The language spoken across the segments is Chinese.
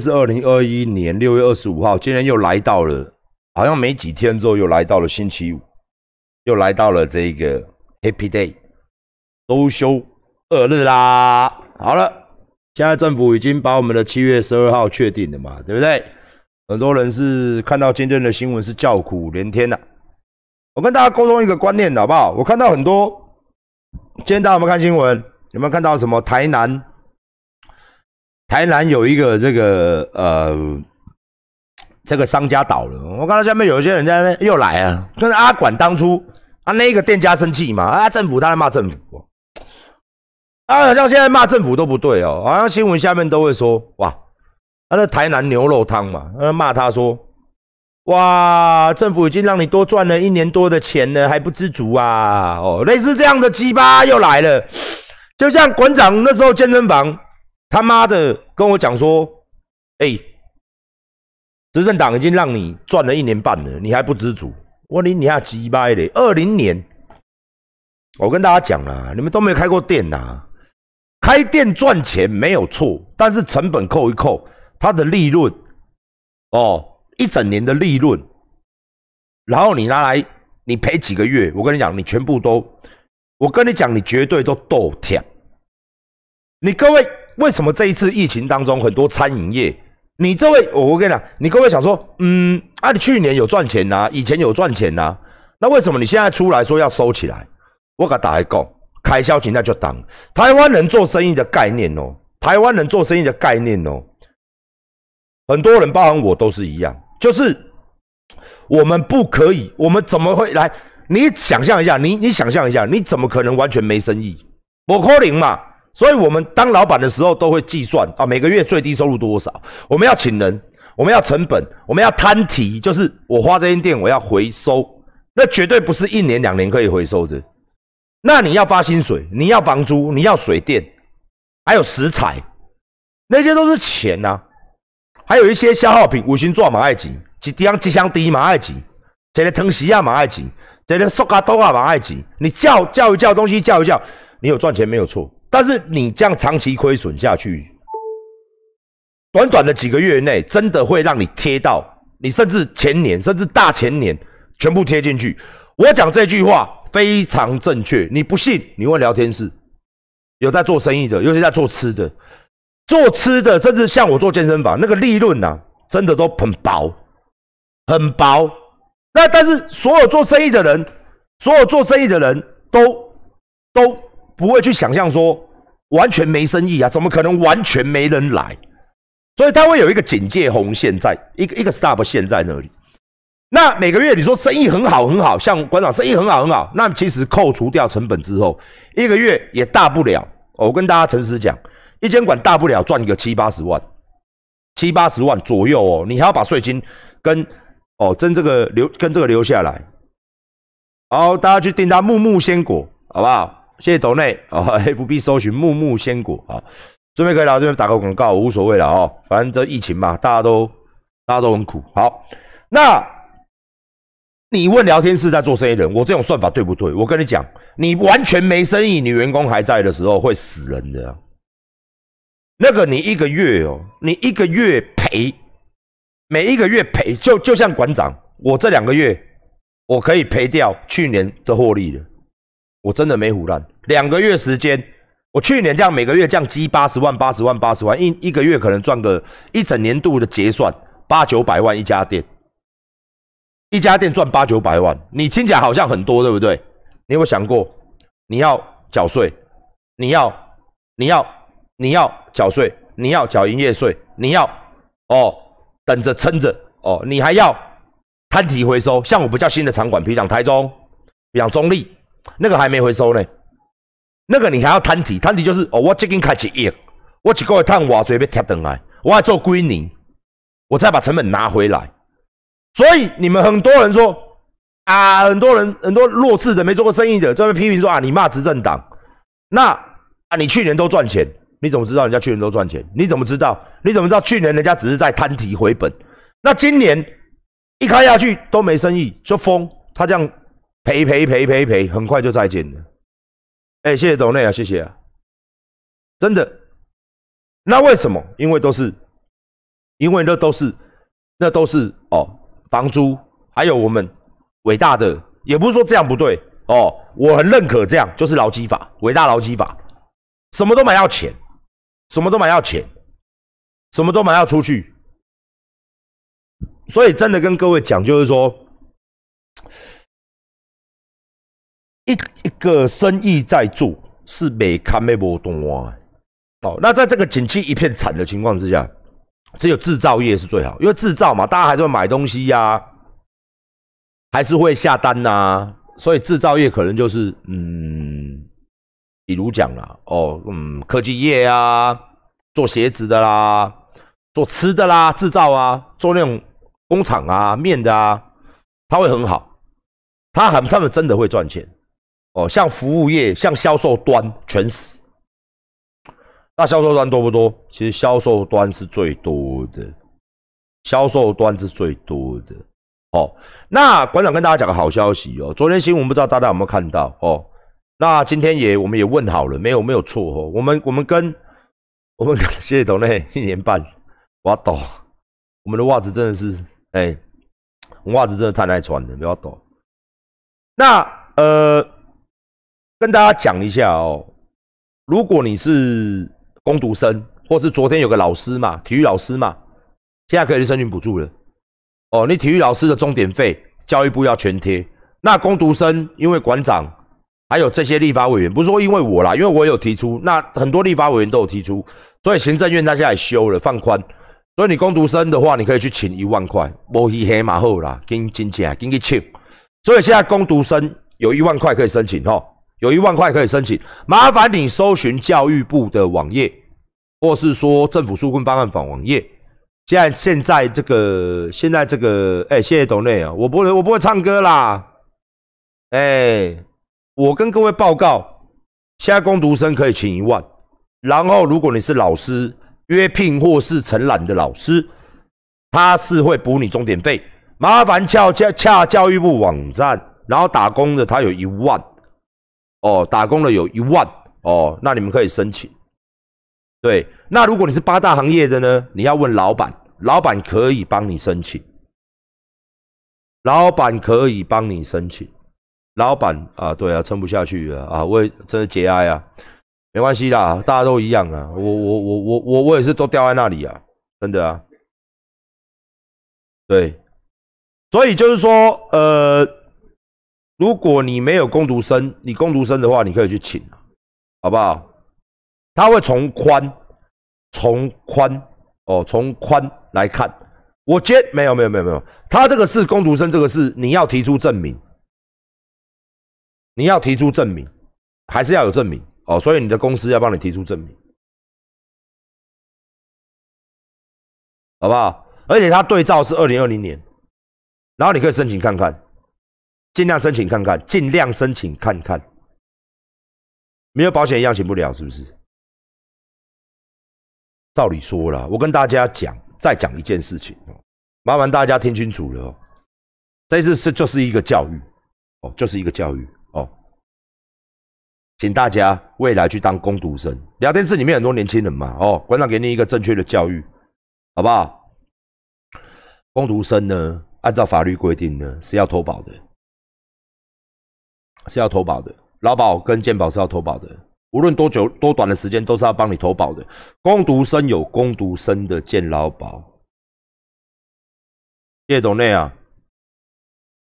是二零二一年六月二十五号，今天又来到了，好像没几天之后又来到了星期五，又来到了这个 Happy Day，周休二日啦。好了，现在政府已经把我们的七月十二号确定了嘛，对不对？很多人是看到今天的新闻是叫苦连天呐。我跟大家沟通一个观念，好不好？我看到很多，今天大家有没有看新闻？有没有看到什么台南？台南有一个这个呃，这个商家倒了。我看到下面有一些人在那边又来啊，跟阿管当初啊那个店家生气嘛，啊政府他在骂政府，啊好像现在骂政府都不对哦，好像新闻下面都会说哇，他的台南牛肉汤嘛，骂他说哇政府已经让你多赚了一年多的钱了，还不知足啊，哦类似这样的鸡巴又来了，就像馆长那时候健身房。他妈的，跟我讲说，哎，执政党已经让你赚了一年半了，你还不知足？我你你还鸡掰嘞！二零年，我跟大家讲了，你们都没有开过店呐，开店赚钱没有错，但是成本扣一扣，它的利润，哦，一整年的利润，然后你拿来，你赔几个月，我跟你讲，你全部都，我跟你讲，你绝对都倒贴。你各位。为什么这一次疫情当中很多餐饮业？你这位，我我跟你讲，你各位想说，嗯，啊，你去年有赚钱呐，以前有赚钱呐，那为什么你现在出来说要收起来？我给大家讲，开销钱那就当台湾人做生意的概念哦，台湾人做生意的概念哦，很多人包含我都是一样，就是我们不可以，我们怎么会来？你想象一下，你你想象一下，你怎么可能完全没生意？我可能嘛？所以，我们当老板的时候都会计算啊，每个月最低收入多少？我们要请人，我们要成本，我们要摊提，就是我花这间店，我要回收，那绝对不是一年两年可以回收的。那你要发薪水，你要房租，你要水电，还有食材，那些都是钱呐。还有一些消耗品，五行做马爱钱，一箱一箱低马爱钱，这个藤席啊马爱钱，这个塑胶刀啊马爱钱。你叫叫一叫东西叫一叫，你有赚钱没有错。但是你这样长期亏损下去，短短的几个月内，真的会让你贴到你甚至前年甚至大前年全部贴进去。我讲这句话非常正确，你不信你问聊天室，有在做生意的，尤其在做吃的，做吃的，甚至像我做健身房，那个利润呐，真的都很薄，很薄。那但是所有做生意的人，所有做生意的人都都。不会去想象说完全没生意啊，怎么可能完全没人来？所以他会有一个警戒红线在，一个一个 stop 线在那里。那每个月你说生意很好很好，像馆长生意很好很好，那其实扣除掉成本之后，一个月也大不了。我跟大家诚实讲，一间馆大不了赚个七八十万，七八十万左右哦。你还要把税金跟哦，跟这个留跟这个留下来。好，大家去订他木木鲜果，好不好？谢谢斗内啊，不必搜寻木木鲜果啊，顺便可以来这边打个广告，无所谓了哦，反正这疫情嘛，大家都大家都很苦。好，那你问聊天室在做生意人，我这种算法对不对？我跟你讲，你完全没生意，你员工还在的时候会死人的。那个你一个月哦，你一个月赔，每一个月赔，就就像馆长，我这两个月我可以赔掉去年的获利了。我真的没胡乱，两个月时间，我去年这样每个月这样积八十万、八十万、八十万，一一个月可能赚个一整年度的结算八九百万一家店，一家店赚八九百万，你听起来好像很多，对不对？你有没有想过，你要缴税，你要，你要，你要缴税，你要缴营业税，你要哦，等着撑着哦，你还要摊提回收，像我不叫新的场馆，比如讲台中，比如讲中立。那个还没回收呢，那个你还要摊提，摊提就是哦，我这根开始亿，我一个月赚偌济要贴等来，我要做归年，我再把成本拿回来。所以你们很多人说啊，很多人很多弱智的没做过生意的，在那批评说啊，你骂执政党，那啊你去年都赚钱，你怎么知道人家去年都赚钱？你怎么知道？你怎么知道去年人家只是在摊提回本？那今年一开下去都没生意，就疯，他这样。赔赔赔赔赔，很快就再见了。哎，谢谢董内啊，谢谢啊，真的。那为什么？因为都是因为那都是那都是哦房租，还有我们伟大的，也不是说这样不对哦，我很认可这样，就是劳基法，伟大劳基法，什么都买要钱，什么都买要钱，什么都买要出去，所以真的跟各位讲，就是说。一一个生意在做是没看没波动啊，哦，那在这个景气一片惨的情况之下，只有制造业是最好，因为制造嘛，大家还是会买东西呀，还是会下单呐，所以制造业可能就是嗯，比如讲啦，哦，嗯，科技业啊，做鞋子的啦，做吃的啦，制造啊，做那种工厂啊，面的啊，它会很好，他很他们真的会赚钱。哦，像服务业、像销售端全死。那销售端多不多？其实销售端是最多的，销售端是最多的。哦，那馆长跟大家讲个好消息哦，昨天新闻不知道大家有没有看到哦？那今天也我们也问好了，没有没有错哦。我们我们跟我们谢谢董内一年半，我懂，我们的袜子真的是哎，袜子真的太耐穿了，不要抖。那呃。跟大家讲一下哦，如果你是攻读生，或是昨天有个老师嘛，体育老师嘛，现在可以去申请补助了。哦，你体育老师的钟点费，教育部要全贴。那攻读生，因为馆长还有这些立法委员，不是说因为我啦，因为我有提出，那很多立法委员都有提出，所以行政院他现在修了放宽，所以你攻读生的话，你可以去请一万块，摸黑黑马后啦，跟金钱跟你请。所以现在攻读生有一万块可以申请哈。有一万块可以申请，麻烦你搜寻教育部的网页，或是说政府纾困方案访网页。现在现在这个现在这个，哎，谢谢董内啊，我不会我不会唱歌啦，哎，我跟各位报告，现在攻读生可以请一万，然后如果你是老师约聘或是承揽的老师，他是会补你钟点费，麻烦洽洽洽教育部网站，然后打工的他有一万。哦，打工的有一万哦，那你们可以申请。对，那如果你是八大行业的呢？你要问老板，老板可以帮你申请。老板可以帮你申请。老板啊，对啊，撑不下去了啊，我也真的节哀啊，没关系啦，大家都一样啊，我我我我我我也是都掉在那里啊，真的啊。对，所以就是说，呃。如果你没有攻读生，你攻读生的话，你可以去请，好不好？他会从宽，从宽哦，从宽来看。我接没有没有没有没有，他这个是攻读生，这个是你要提出证明，你要提出证明，还是要有证明哦。所以你的公司要帮你提出证明，好不好？而且他对照是二零二零年，然后你可以申请看看。尽量申请看看，尽量申请看看，没有保险一样请不了，是不是？照理说了，我跟大家讲，再讲一件事情哦麻烦大家听清楚了哦。这次是就是一个教育哦，就是一个教育哦，请大家未来去当攻读生。聊天室里面很多年轻人嘛哦，馆长给你一个正确的教育，好不好？攻读生呢，按照法律规定呢，是要投保的。是要投保的，劳保跟健保是要投保的，无论多久多短的时间都是要帮你投保的。攻读生有攻读生的健劳保，叶董内啊，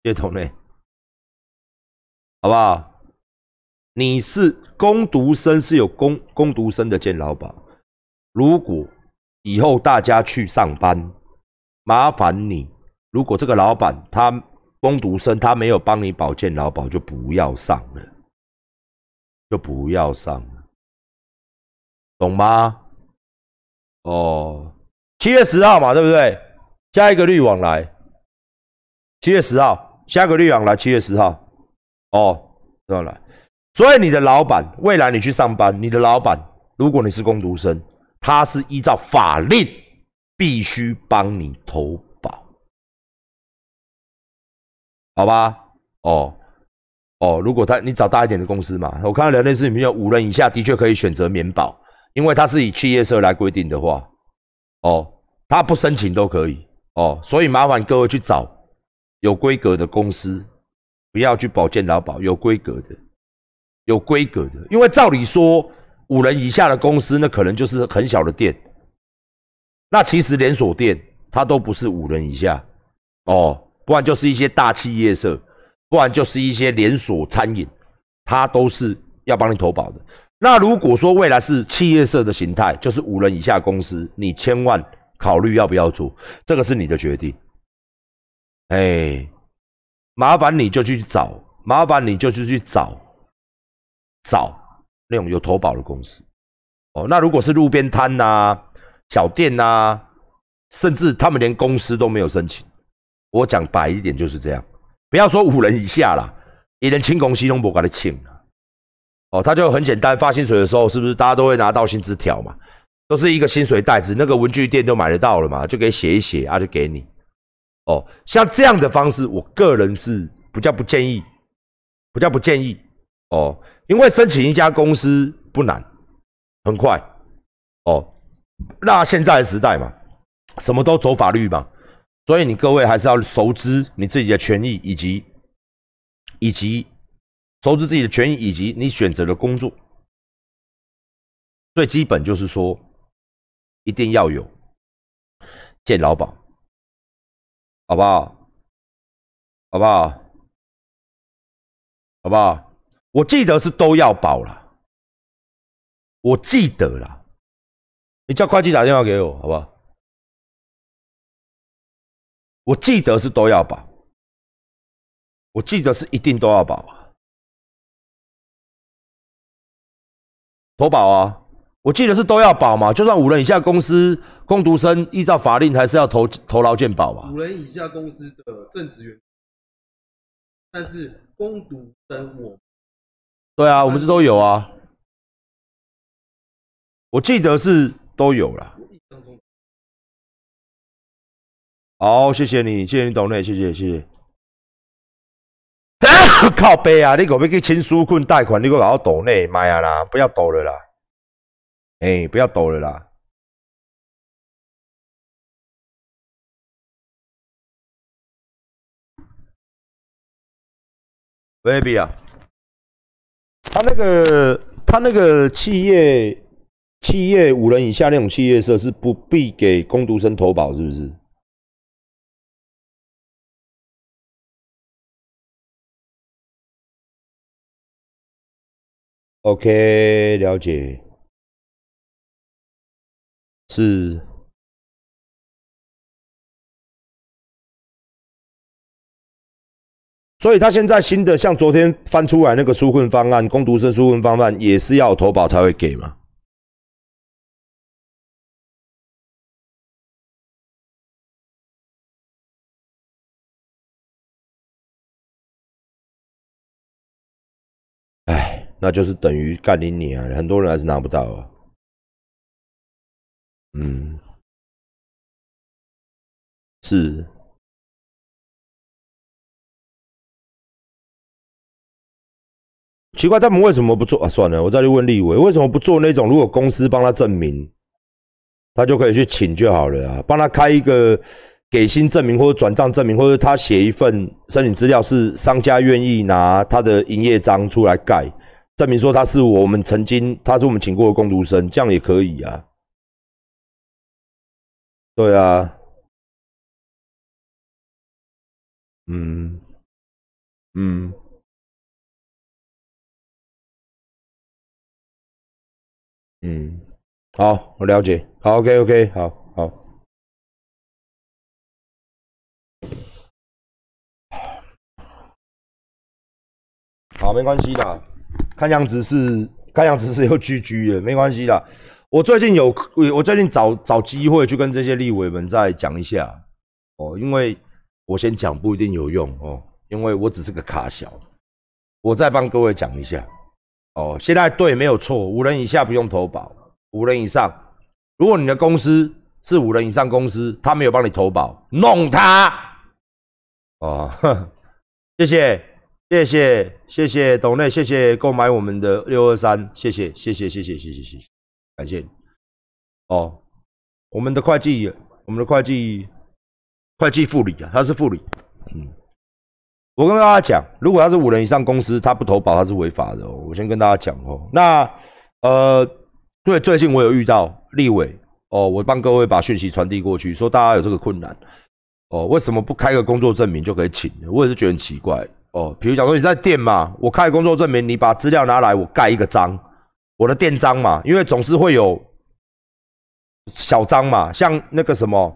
叶董内，好不好？你是攻读生是有攻攻读生的健劳保，如果以后大家去上班，麻烦你，如果这个老板他。攻读生他没有帮你保健劳保，就不要上了，就不要上了，懂吗？哦，七月十号嘛，对不对？下一个绿网来，七月十号，下个绿网来，七月十号，哦，这样来。所以你的老板未来你去上班，你的老板如果你是攻读生，他是依照法令必须帮你投。好吧，哦，哦，如果他你找大一点的公司嘛，我看到聊天室里面有五人以下的确可以选择免保，因为它是以企业社来规定的话，哦，他不申请都可以哦，所以麻烦各位去找有规格的公司，不要去保健劳保，有规格的，有规格的，因为照理说五人以下的公司，那可能就是很小的店，那其实连锁店它都不是五人以下哦，不然就是一些大企业社，不然就是一些连锁餐饮，它都是要帮你投保的。那如果说未来是企业社的形态，就是五人以下公司，你千万考虑要不要做，这个是你的决定。哎，麻烦你就去找，麻烦你就去去找，找那种有投保的公司。哦，那如果是路边摊呐、小店呐，甚至他们连公司都没有申请，我讲白一点就是这样，不要说五人以下啦，一人轻公司都不给他请。哦，他就很简单，发薪水的时候是不是大家都会拿到薪资条嘛？都是一个薪水袋子，那个文具店就买得到了嘛，就可以写一写啊，就给你。哦，像这样的方式，我个人是比较不建议，比较不建议。哦，因为申请一家公司不难，很快。哦，那现在的时代嘛，什么都走法律嘛，所以你各位还是要熟知你自己的权益以及以及。熟知自己的权益以及你选择的工作，最基本就是说，一定要有健劳保，好不好？好不好？好不好？我记得是都要保了，我记得了。你叫会计打电话给我，好不好？我记得是都要保，我记得是一定都要保啊。投保啊，我记得是都要保嘛，就算五人以下公司工读生，依照法令还是要投投劳健保嘛。五人以下公司的正职员，但是工读生我，对啊，我们这都有啊。我记得是都有了。好，谢谢你，谢谢你懂内，谢谢谢谢。靠背啊！你可不可以签纾困贷款？你给我搞抖内，妈呀啦！不要抖了啦！哎，不要抖了啦！baby 啊，他那个他那个企业企业五人以下那种企业社是不必给工读生投保，是不是？OK，了解，是，所以他现在新的像昨天翻出来那个纾困方案，工读生纾困方案也是要投保才会给吗那就是等于干你你啊！很多人还是拿不到啊。嗯，是。奇怪，他们为什么不做啊？算了，我再去问立伟，为什么不做那种？如果公司帮他证明，他就可以去请就好了啊。帮他开一个给薪证明或者转账证明，或者他写一份申请资料，是商家愿意拿他的营业章出来盖。证明说他是我们曾经，他是我们请过的工读生，这样也可以啊。对啊，嗯，嗯，嗯，好，我了解。好，OK，OK，好好，好，没关系的。看样子是，看样子是又居居了，没关系啦。我最近有，我最近找找机会去跟这些立委们再讲一下哦，因为我先讲不一定有用哦，因为我只是个卡小，我再帮各位讲一下哦。现在对没有错，五人以下不用投保，五人以上，如果你的公司是五人以上公司，他没有帮你投保，弄他哦，谢谢。谢谢谢谢董内，谢谢购买我们的六二三，谢谢谢谢谢谢谢谢谢谢，感谢哦。我们的会计我们的会计会计副理啊，他是副理。嗯，我跟大家讲，如果他是五人以上公司，他不投保他是违法的、哦。我先跟大家讲哦。那呃，对，最近我有遇到立委哦，我帮各位把讯息传递过去，说大家有这个困难哦，为什么不开个工作证明就可以请？我也是觉得很奇怪哦。比如讲说你在店嘛，我开工作证明，你把资料拿来，我盖一个章，我的店章嘛，因为总是会有小章嘛，像那个什么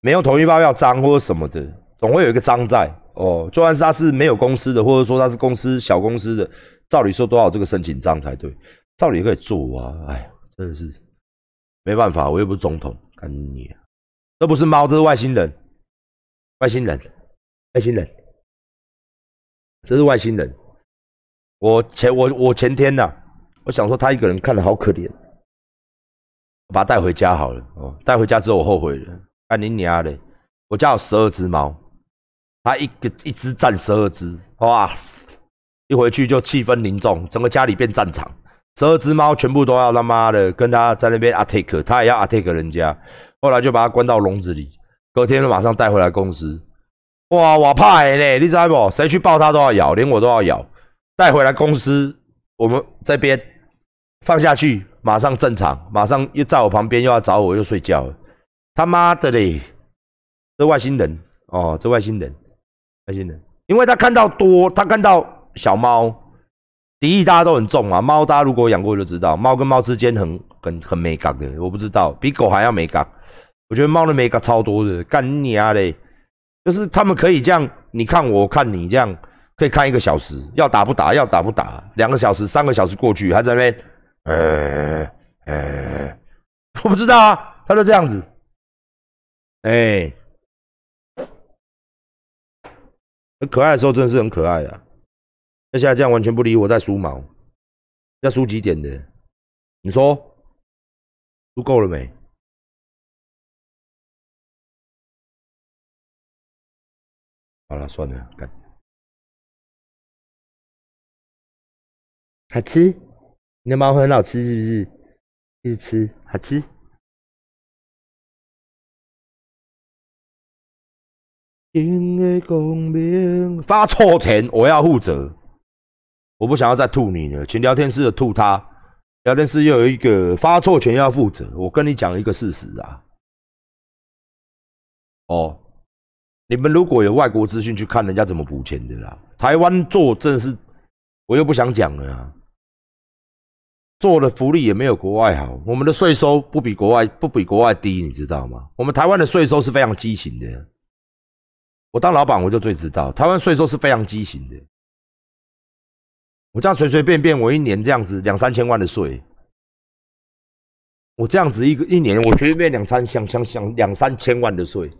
没有统一发票章或者什么的，总会有一个章在哦。就算是他是没有公司的，或者说他是公司小公司的，照理说都要这个申请章才对，照理可以做啊。哎，真的是没办法，我又不是总统，干你、啊，这不是猫，这是外星人，外星人，外星人，这是外星人。我前我我前天呐、我想说他一个人看了好可怜，我把他带回家好了。哦，带回家之后我后悔了，干你娘的！我家有十二只猫，他一个一只占十二只，哇！一回去就气氛凝重，整个家里变战场。十二只猫全部都要他妈的跟他在那边 attack，他也要 attack 人家。后来就把他关到笼子里，隔天就马上带回来公司。哇，我怕的呢，你知道不？谁去抱它都要咬，连我都要咬。带回来公司，我们这边放下去，马上正常，马上又在我旁边又要找我，又睡觉了。他妈的嘞！这外星人哦，这外星人，外星人，因为他看到多，他看到小猫，敌意大家都很重啊。猫大家如果养过就知道，猫跟猫之间很很很没感的，我不知道，比狗还要没感。我觉得猫的没感超多的，干你啊嘞！就是他们可以这样，你看我，看你这样，可以看一个小时，要打不打，要打不打，两个小时、三个小时过去，还在那边，呃呃，我不知道啊，他就这样子，哎、很可爱的时候真的是很可爱啊。那现在这样完全不理我，在梳毛，要梳几点的？你说梳够了没？好了，算了，干。好吃？你的猫很好吃是不是？一直吃，好吃。因为公平发错钱，我要负责。我不想要再吐你了，请聊天室的吐他。聊天室又有一个发错钱要负责。我跟你讲一个事实啊。哦，你们如果有外国资讯去看人家怎么补钱的啦，台湾做真的是，我又不想讲了啊。做的福利也没有国外好，我们的税收不比国外不比国外低，你知道吗？我们台湾的税收是非常畸形的。我当老板我就最知道，台湾税收是非常畸形的。我这样随随便便，我一年这样子两三千万的税，我这样子一个一年，我随便两三想想想两三千万的税，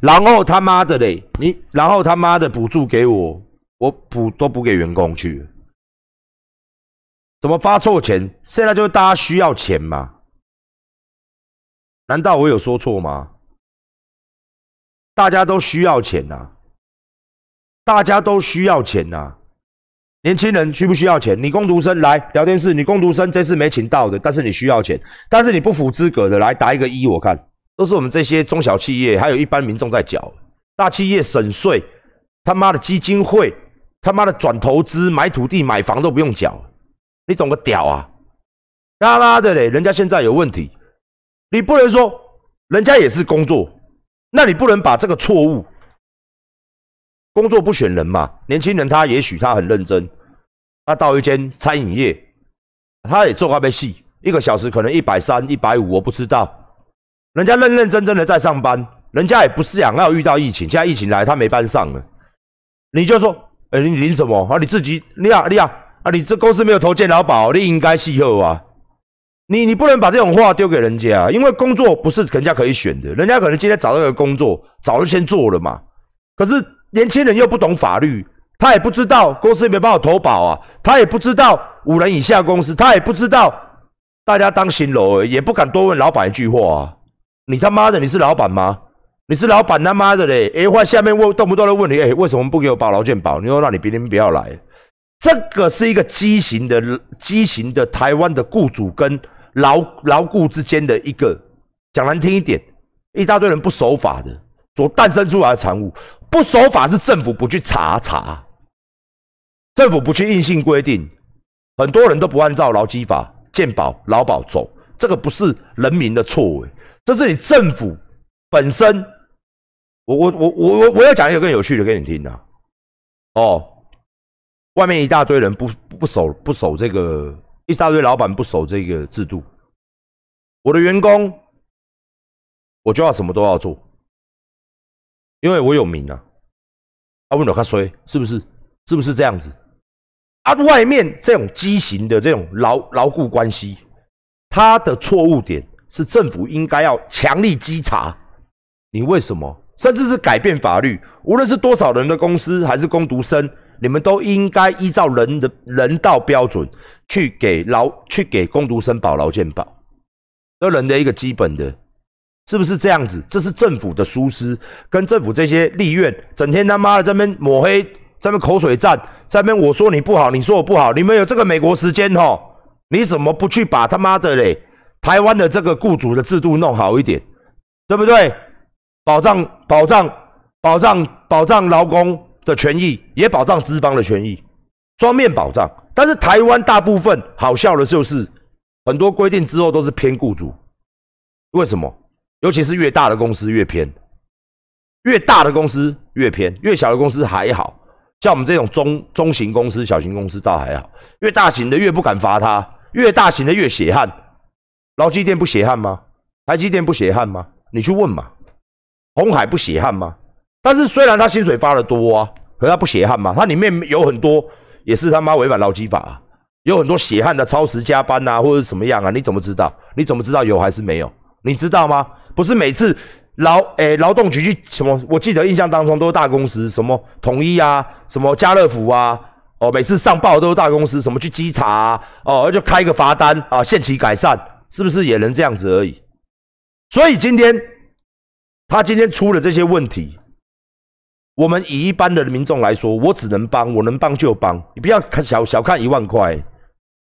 然后他妈的嘞，你然后他妈的补助给我，我补都补给员工去，怎么发错钱？现在就是大家需要钱嘛？难道我有说错吗？大家都需要钱呐、大家都需要钱呐、年轻人需不需要钱？你工读生来聊天室，你工读生这次没请到的，但是你需要钱，但是你不符资格的，来打一个一，我看都是我们这些中小企业还有一般民众在缴，大企业省税，他妈的基金会，他妈的转投资买土地买房都不用缴，你懂个屌啊！他妈的嘞，人家现在有问题，你不能说人家也是工作，那你不能把这个错误。工作不选人嘛，年轻人他也许他很认真，他到一间餐饮业，他也做咖啡戏，一个小时可能一百三、一百五，我不知道。人家认认真真的在上班，人家也不是想要遇到疫情，现在疫情来他没班上了，你就说，哎、你领什么啊？你自己，你啊你啊啊，你这公司没有投健劳保，你应该系后啊。你你不能把这种话丢给人家，因为工作不是人家可以选的，人家可能今天找到一个工作，早就先做了嘛。可是年轻人又不懂法律，他也不知道公司没办法投保啊，他也不知道五人以下公司，他也不知道大家当新楼，也不敢多问老板一句话啊。你他妈的你是老板吗？你是老板他妈的嘞！哎，换下面问动不动的问你，哎，为什么不给我保劳健保？你说让你别人不要来，这个是一个畸形的畸形的台湾的雇主跟劳劳雇之间的一个讲难听一点，一大堆人不守法的所诞生出来的产物。不守法是政府不去查查，政府不去硬性规定，很多人都不按照劳基法、健保、劳保走，这个不是人民的错位，这是你政府本身。我我我我我我要讲一个更有趣的给你听啊！哦，外面一大堆人不不守不守这个，一大堆老板不守这个制度，我的员工我就要什么都要做。因为我有名啊，阿问了他说是不是？是不是这样子？啊，外面这种畸形的这种牢牢固关系，他的错误点是政府应该要强力稽查。你为什么？甚至是改变法律，无论是多少人的公司还是工读生，你们都应该依照人的人道标准去给劳去给工读生保劳健保，这人的一个基本的。是不是这样子？这是政府的疏失，跟政府这些立院整天他妈的在那边抹黑，在那边口水战，在那边我说你不好，你说我不好，你们有这个美国时间吼？你怎么不去把他妈的嘞台湾的这个雇主的制度弄好一点，对不对？保障保障保障保障劳工的权益，也保障资方的权益，双面保障。但是台湾大部分好笑的就是，很多规定之后都是偏雇主，为什么？尤其是越大的公司越偏，越大的公司越偏，越小的公司还好，像我们这种中中型公司、小型公司倒还好。越大型的越不敢罚他，越大型的越血汗。劳基店不血汗吗？台积电不血汗吗？你去问嘛。红海不血汗吗？但是虽然他薪水发的多啊，可他不血汗吗？他里面有很多也是他妈违反劳基法，啊，有很多血汗的超时加班啊，或者什么样啊？你怎么知道？你怎么知道有还是没有？你知道吗？不是每次劳诶劳动局去什么？我记得印象当中都是大公司，什么统一啊，什么家乐福啊，哦，每次上报都是大公司，什么去稽查啊哦，就开一个罚单啊，限期改善，是不是也能这样子而已？所以今天他今天出了这些问题，我们以一般的民众来说，我只能帮，我能帮就帮，你不要看小小看一万块。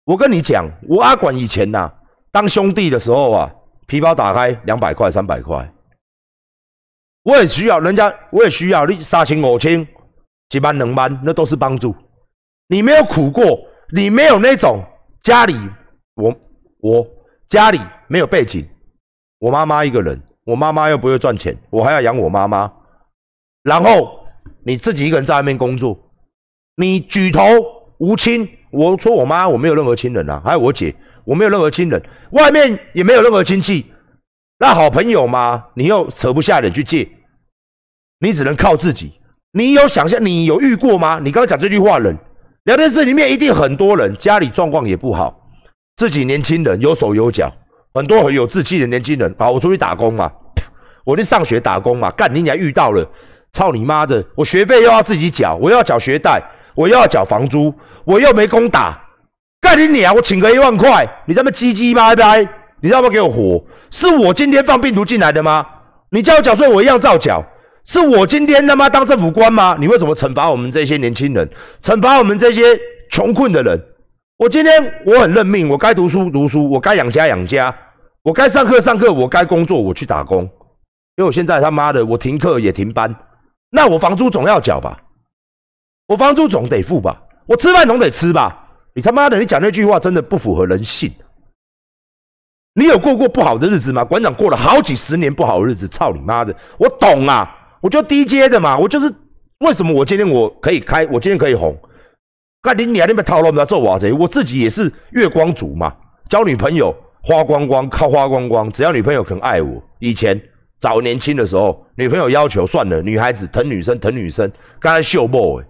我跟你讲，我阿管以前呐，当兄弟的时候啊。皮包打开两百块三百块，我也需要人家，我也需要你三千五千，几班两班，那都是帮助。你没有苦过，你没有那种家里，我我家里没有背景，我妈妈一个人，我妈妈又不会赚钱，我还要养我妈妈。然后你自己一个人在外面工作，你举头无亲。我说我妈，我没有任何亲人啊，还有我姐。我没有任何亲人，外面也没有任何亲戚，那好朋友吗？你又扯不下脸去借，你只能靠自己。你有想象？你有遇过吗？你刚刚讲这句话，人聊天室里面一定很多人家里状况也不好，自己年轻人有手有脚，很多很有志气的年轻人。好，我出去打工嘛，我去上学打工嘛，干你你还遇到了，操你妈的！我学费又要自己缴，我又要缴学贷，我又要缴房租，我又没工打。干你娘！我请个一万块，你他妈唧唧歪歪，你要不要给我活？是我今天放病毒进来的吗？你叫我缴税，我一样照缴。是我今天他妈当政府官吗？你为什么惩罚我们这些年轻人，惩罚我们这些穷困的人？我今天我很认命，我该读书读书，我该养家养家，我该上课上课，我该工作我去打工。因为我现在他妈的我停课也停班，那我房租总要缴吧？我房租总得付吧？我吃饭总得吃吧？你他妈的！你讲那句话真的不符合人性。你有过过不好的日子吗？馆长过了好几十年不好的日子，操你妈的！我懂啊，我就低阶的嘛，我就是为什么我今天我可以开，我今天可以红。干你你还那边套路要做瓦贼？我自己也是月光族嘛，交女朋友花光光，靠花光光。只要女朋友肯爱我，以前早年轻的时候，女朋友要求算了，女孩子疼女生疼女生，刚才秀 boy。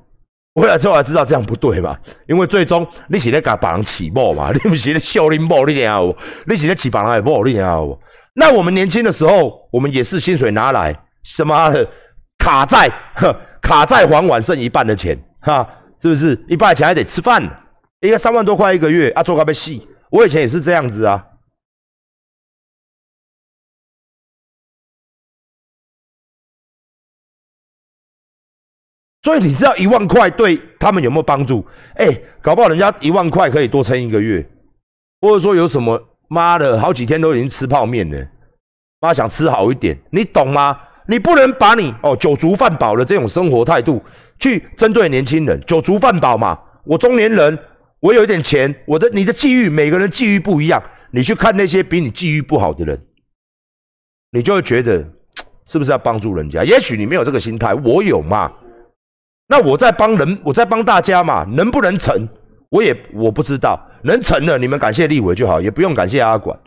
回来之后才知道这样不对嘛，因为最终你是在给别人起步嘛，你不是在笑你某，你听好你是在起别人的某，你听好那我们年轻的时候，我们也是薪水拿来，什么卡债，卡债还完剩一半的钱，哈，是不是？一半钱还得吃饭，一个三万多块一个月啊，做个被戏。我以前也是这样子啊。所以你知道一万块对他们有没有帮助？哎，搞不好人家一万块可以多撑一个月，或者说有什么妈的好几天都已经吃泡面了，妈想吃好一点，你懂吗？你不能把你哦酒足饭饱的这种生活态度去针对年轻人，酒足饭饱嘛。我中年人，我有一点钱，我的你的际遇，每个人际遇不一样。你去看那些比你际遇不好的人，你就会觉得是不是要帮助人家？也许你没有这个心态，我有嘛？那我在帮人，我在帮大家嘛？能不能成？我也我不知道。能成了，你们感谢立委就好，也不用感谢阿管，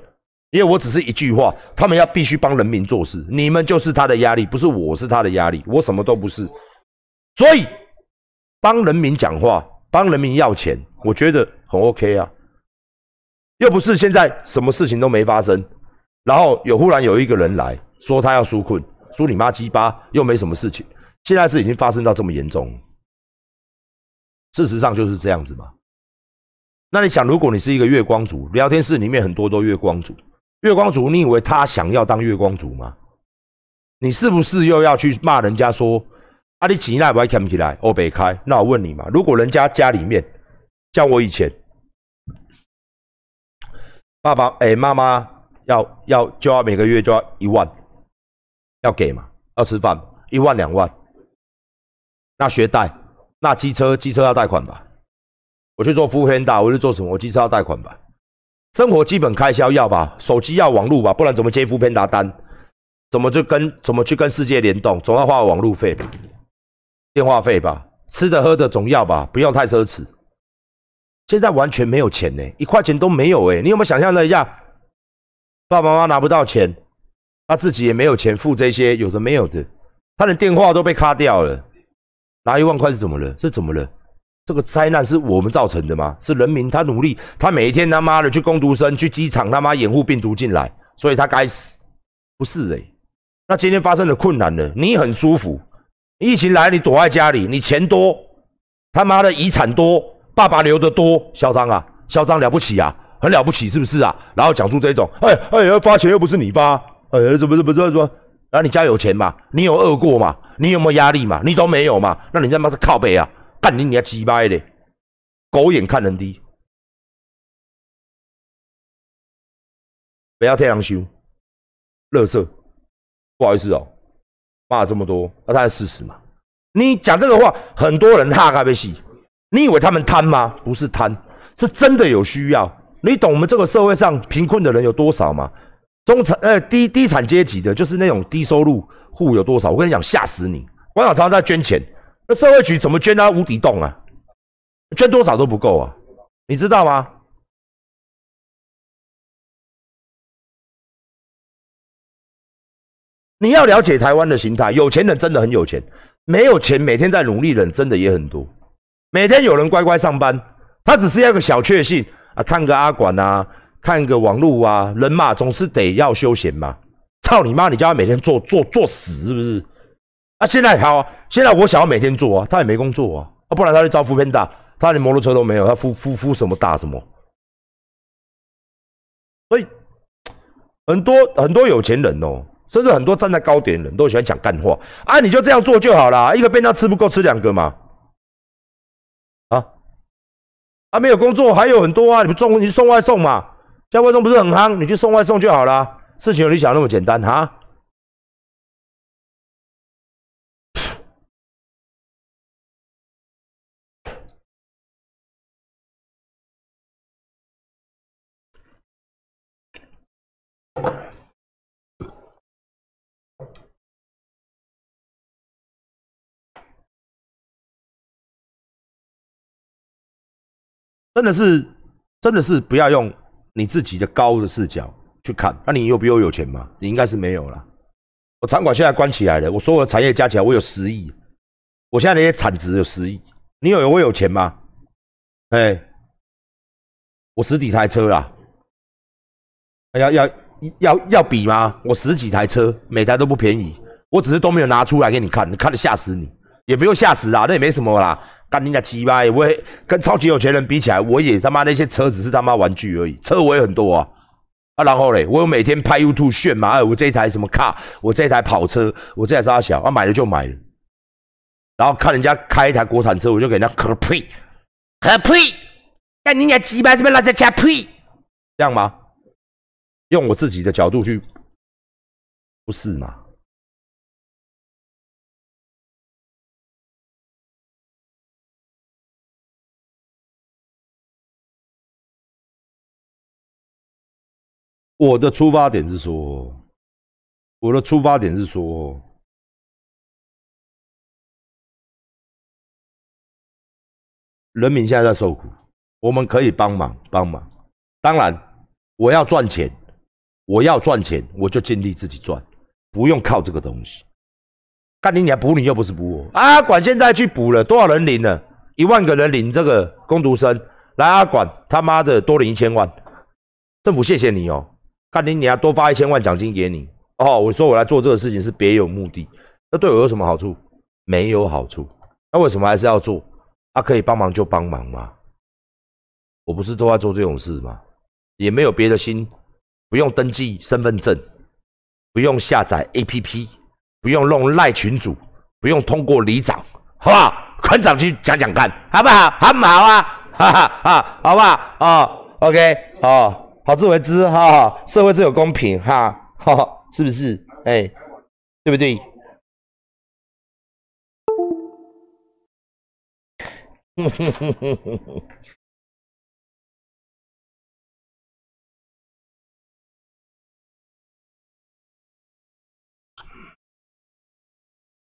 因为我只是一句话，他们要必须帮人民做事，你们就是他的压力，不是我是他的压力，我什么都不是。所以帮人民讲话，帮人民要钱，我觉得很 OK 啊。又不是现在什么事情都没发生，然后有忽然有一个人来说他要纾困，纾你妈鸡巴，又没什么事情。现在是已经发生到这么严重，事实上就是这样子嘛。那你想，如果你是一个月光族，聊天室里面很多都月光族，月光族，你以为他想要当月光族吗？你是不是又要去骂人家说，啊，你钱那不还看不起来，我北开？那我问你嘛，如果人家家里面，像我以前，爸爸哎，妈妈要要就要每个月就要一万，要给嘛，要吃饭，一万两万，那学贷，那机车机车要贷款吧？我去做服务偏大，我去做什么？我机车要贷款吧，生活基本开销要吧，手机要网络吧，不然怎么接服务偏达单？怎么就跟怎么去跟世界联动？总要花网路费、电话费吧，吃的喝的总要吧，不要太奢侈。现在完全没有钱呢，一块钱都没有哎！你有没有想象了一下？爸爸妈妈拿不到钱，他自己也没有钱付这些有的没有的，他的电话都被卡掉了，拿一万块是怎么了？是怎么了？这个灾难是我们造成的吗？是人民他努力，他每一天他妈的去攻读生去机场他妈掩护病毒进来，所以他该死？不是哎，那今天发生的困难呢？你很舒服，疫情来你躲在家里，你钱多，他妈的遗产多，爸爸留的多，嚣张啊，嚣张了不起啊，很了不起是不是啊？然后讲出这种，哎哎，要发钱又不是你发，哎，怎么怎么怎么怎么？然后你家有钱嘛？你有饿过吗？你有没有压力嘛？你都没有嘛？那你他妈是靠背啊？干你你要鸡掰的，狗眼看人低，不要太阳羞，乐色，不好意思哦，骂了这么多，那他是事实嘛？你讲这个话，很多人哈咖啡戏，你以为他们贪吗？不是贪，是真的有需要。你懂我们这个社会上贫困的人有多少吗？中产呃低低产阶级的，就是那种低收入户有多少？我跟你讲，吓死你！馆长常常在捐钱。那社会局怎么捐他无底洞啊？捐多少都不够啊，你知道吗？你要了解台湾的形态，有钱人真的很有钱，没有钱每天在努力人真的也很多。每天有人乖乖上班，他只是要个小确幸啊，看个阿管啊，看个网络啊，人嘛总是得要休闲嘛。操你妈！你叫他每天做做做死是不是？啊，现在好，现在我想要每天做啊，他也没工作啊，啊，不然他去招扶偏大，他连摩托车都没有，他呼呼呼什么大什么？所以很多很多有钱人哦，甚至很多站在高点人都喜欢讲干话啊，你就这样做就好了，一个便当吃不够吃两个嘛，啊，啊没有工作还有很多啊，你不送你送外送嘛，现在外送不是很夯，你去送外送就好了，事情有你想那么简单哈？真的是，真的是不要用你自己的高的视角去看。那你有比我有钱吗？你应该是没有了。我场馆现在关起来了，我所有的产业加起来，我有十亿。我现在那些产值有十亿。你有我有钱吗？哎，我十几台车啦。要要要要比吗？我十几台车，每台都不便宜。我只是都没有拿出来给你看，你看的吓死你。也不用吓死啊，那也没什么啦。干你家鸡巴！我也跟超级有钱人比起来，我也他妈那些车子是他妈玩具而已。车我也很多啊，啊，然后嘞，我有每天拍 YouTube 炫嘛，哎，我这一台什么卡，我这一台跑车，我这台沙小，啊，买了就买了。然后看人家开一台国产车，我就给人家磕呸，磕呸，干你家鸡巴，这边那些加呸，这样吗？用我自己的角度去不是嘛？我的出发点是说，我的出发点是说，人民现在在受苦，我们可以帮忙帮忙。当然，我要赚钱，我要赚钱，我就尽力自己赚，不用靠这个东西。干你娘补你又不是补我啊！管现在去补了多少人领了？一万个人领这个工读生，来阿管他妈的多领一千万，政府谢谢你哦。看你你要多发一千万奖金给你哦！我说我来做这个事情是别有目的，那对我有什么好处？没有好处。那为什么还是要做？他可以帮忙就帮忙嘛。我不是都在做这种事吗？也没有别的心，不用登记身份证，不用下载 APP，不用弄赖群主，不用通过里长，好不好？馆长去讲讲看，好不好？好不好啊？哈哈哈，好不好？哦，OK，哦，好自为之，哈，社会自有公平，哈，哈，是不是？哎，对不对？哼哼哼哼哼哼。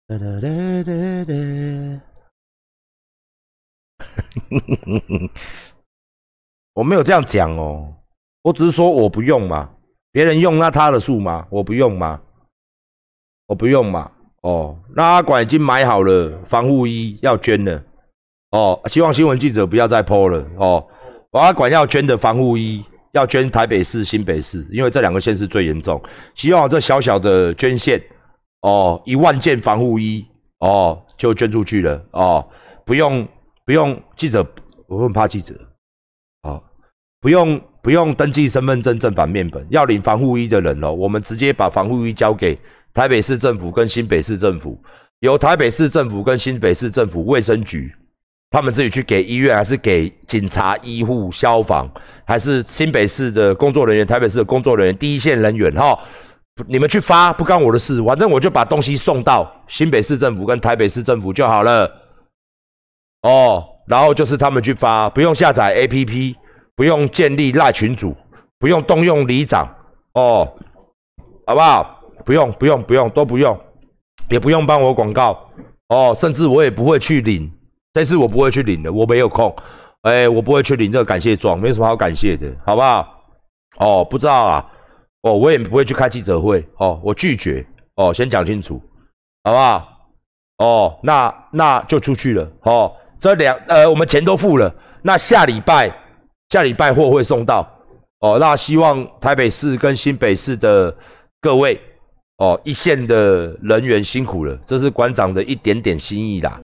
哒哒哒哒哒。我没有这样讲哦，我只是说我不用嘛，别人用那他的树吗？我不用吗？我不用嘛。哦，那阿管已经买好了防护衣要捐了。哦，希望新闻记者不要再泼了。哦，我阿管要捐的防护衣要捐台北市、新北市，因为这两个县市最严重。希望这小小的捐献。哦，一万件防护衣哦，就捐出去了哦，不用不用记者，我很怕记者，哦，不用不用登记身份证正反面本，要领防护衣的人哦，我们直接把防护衣交给台北市政府跟新北市政府，由台北市政府跟新北市政府卫生局，他们自己去给医院，还是给警察、医护、消防，还是新北市的工作人员、台北市的工作人员、第一线人员哈。你们去发不干我的事，反正我就把东西送到新北市政府跟台北市政府就好了。哦，然后就是他们去发，不用下载 APP，不用建立赖群组，不用动用里长，哦，好不好？不用，不用，不用，都不用，也不用帮我广告，哦，甚至我也不会去领，这次我不会去领的，我没有空，哎，我不会去领这个感谢状，没什么好感谢的，好不好？哦，不知道啊。哦，我也不会去开记者会哦，我拒绝哦，先讲清楚，好不好？哦，那那就出去了哦。这两呃，我们钱都付了，那下礼拜下礼拜货会送到哦。那希望台北市跟新北市的各位哦，一线的人员辛苦了，这是馆长的一点点心意啦。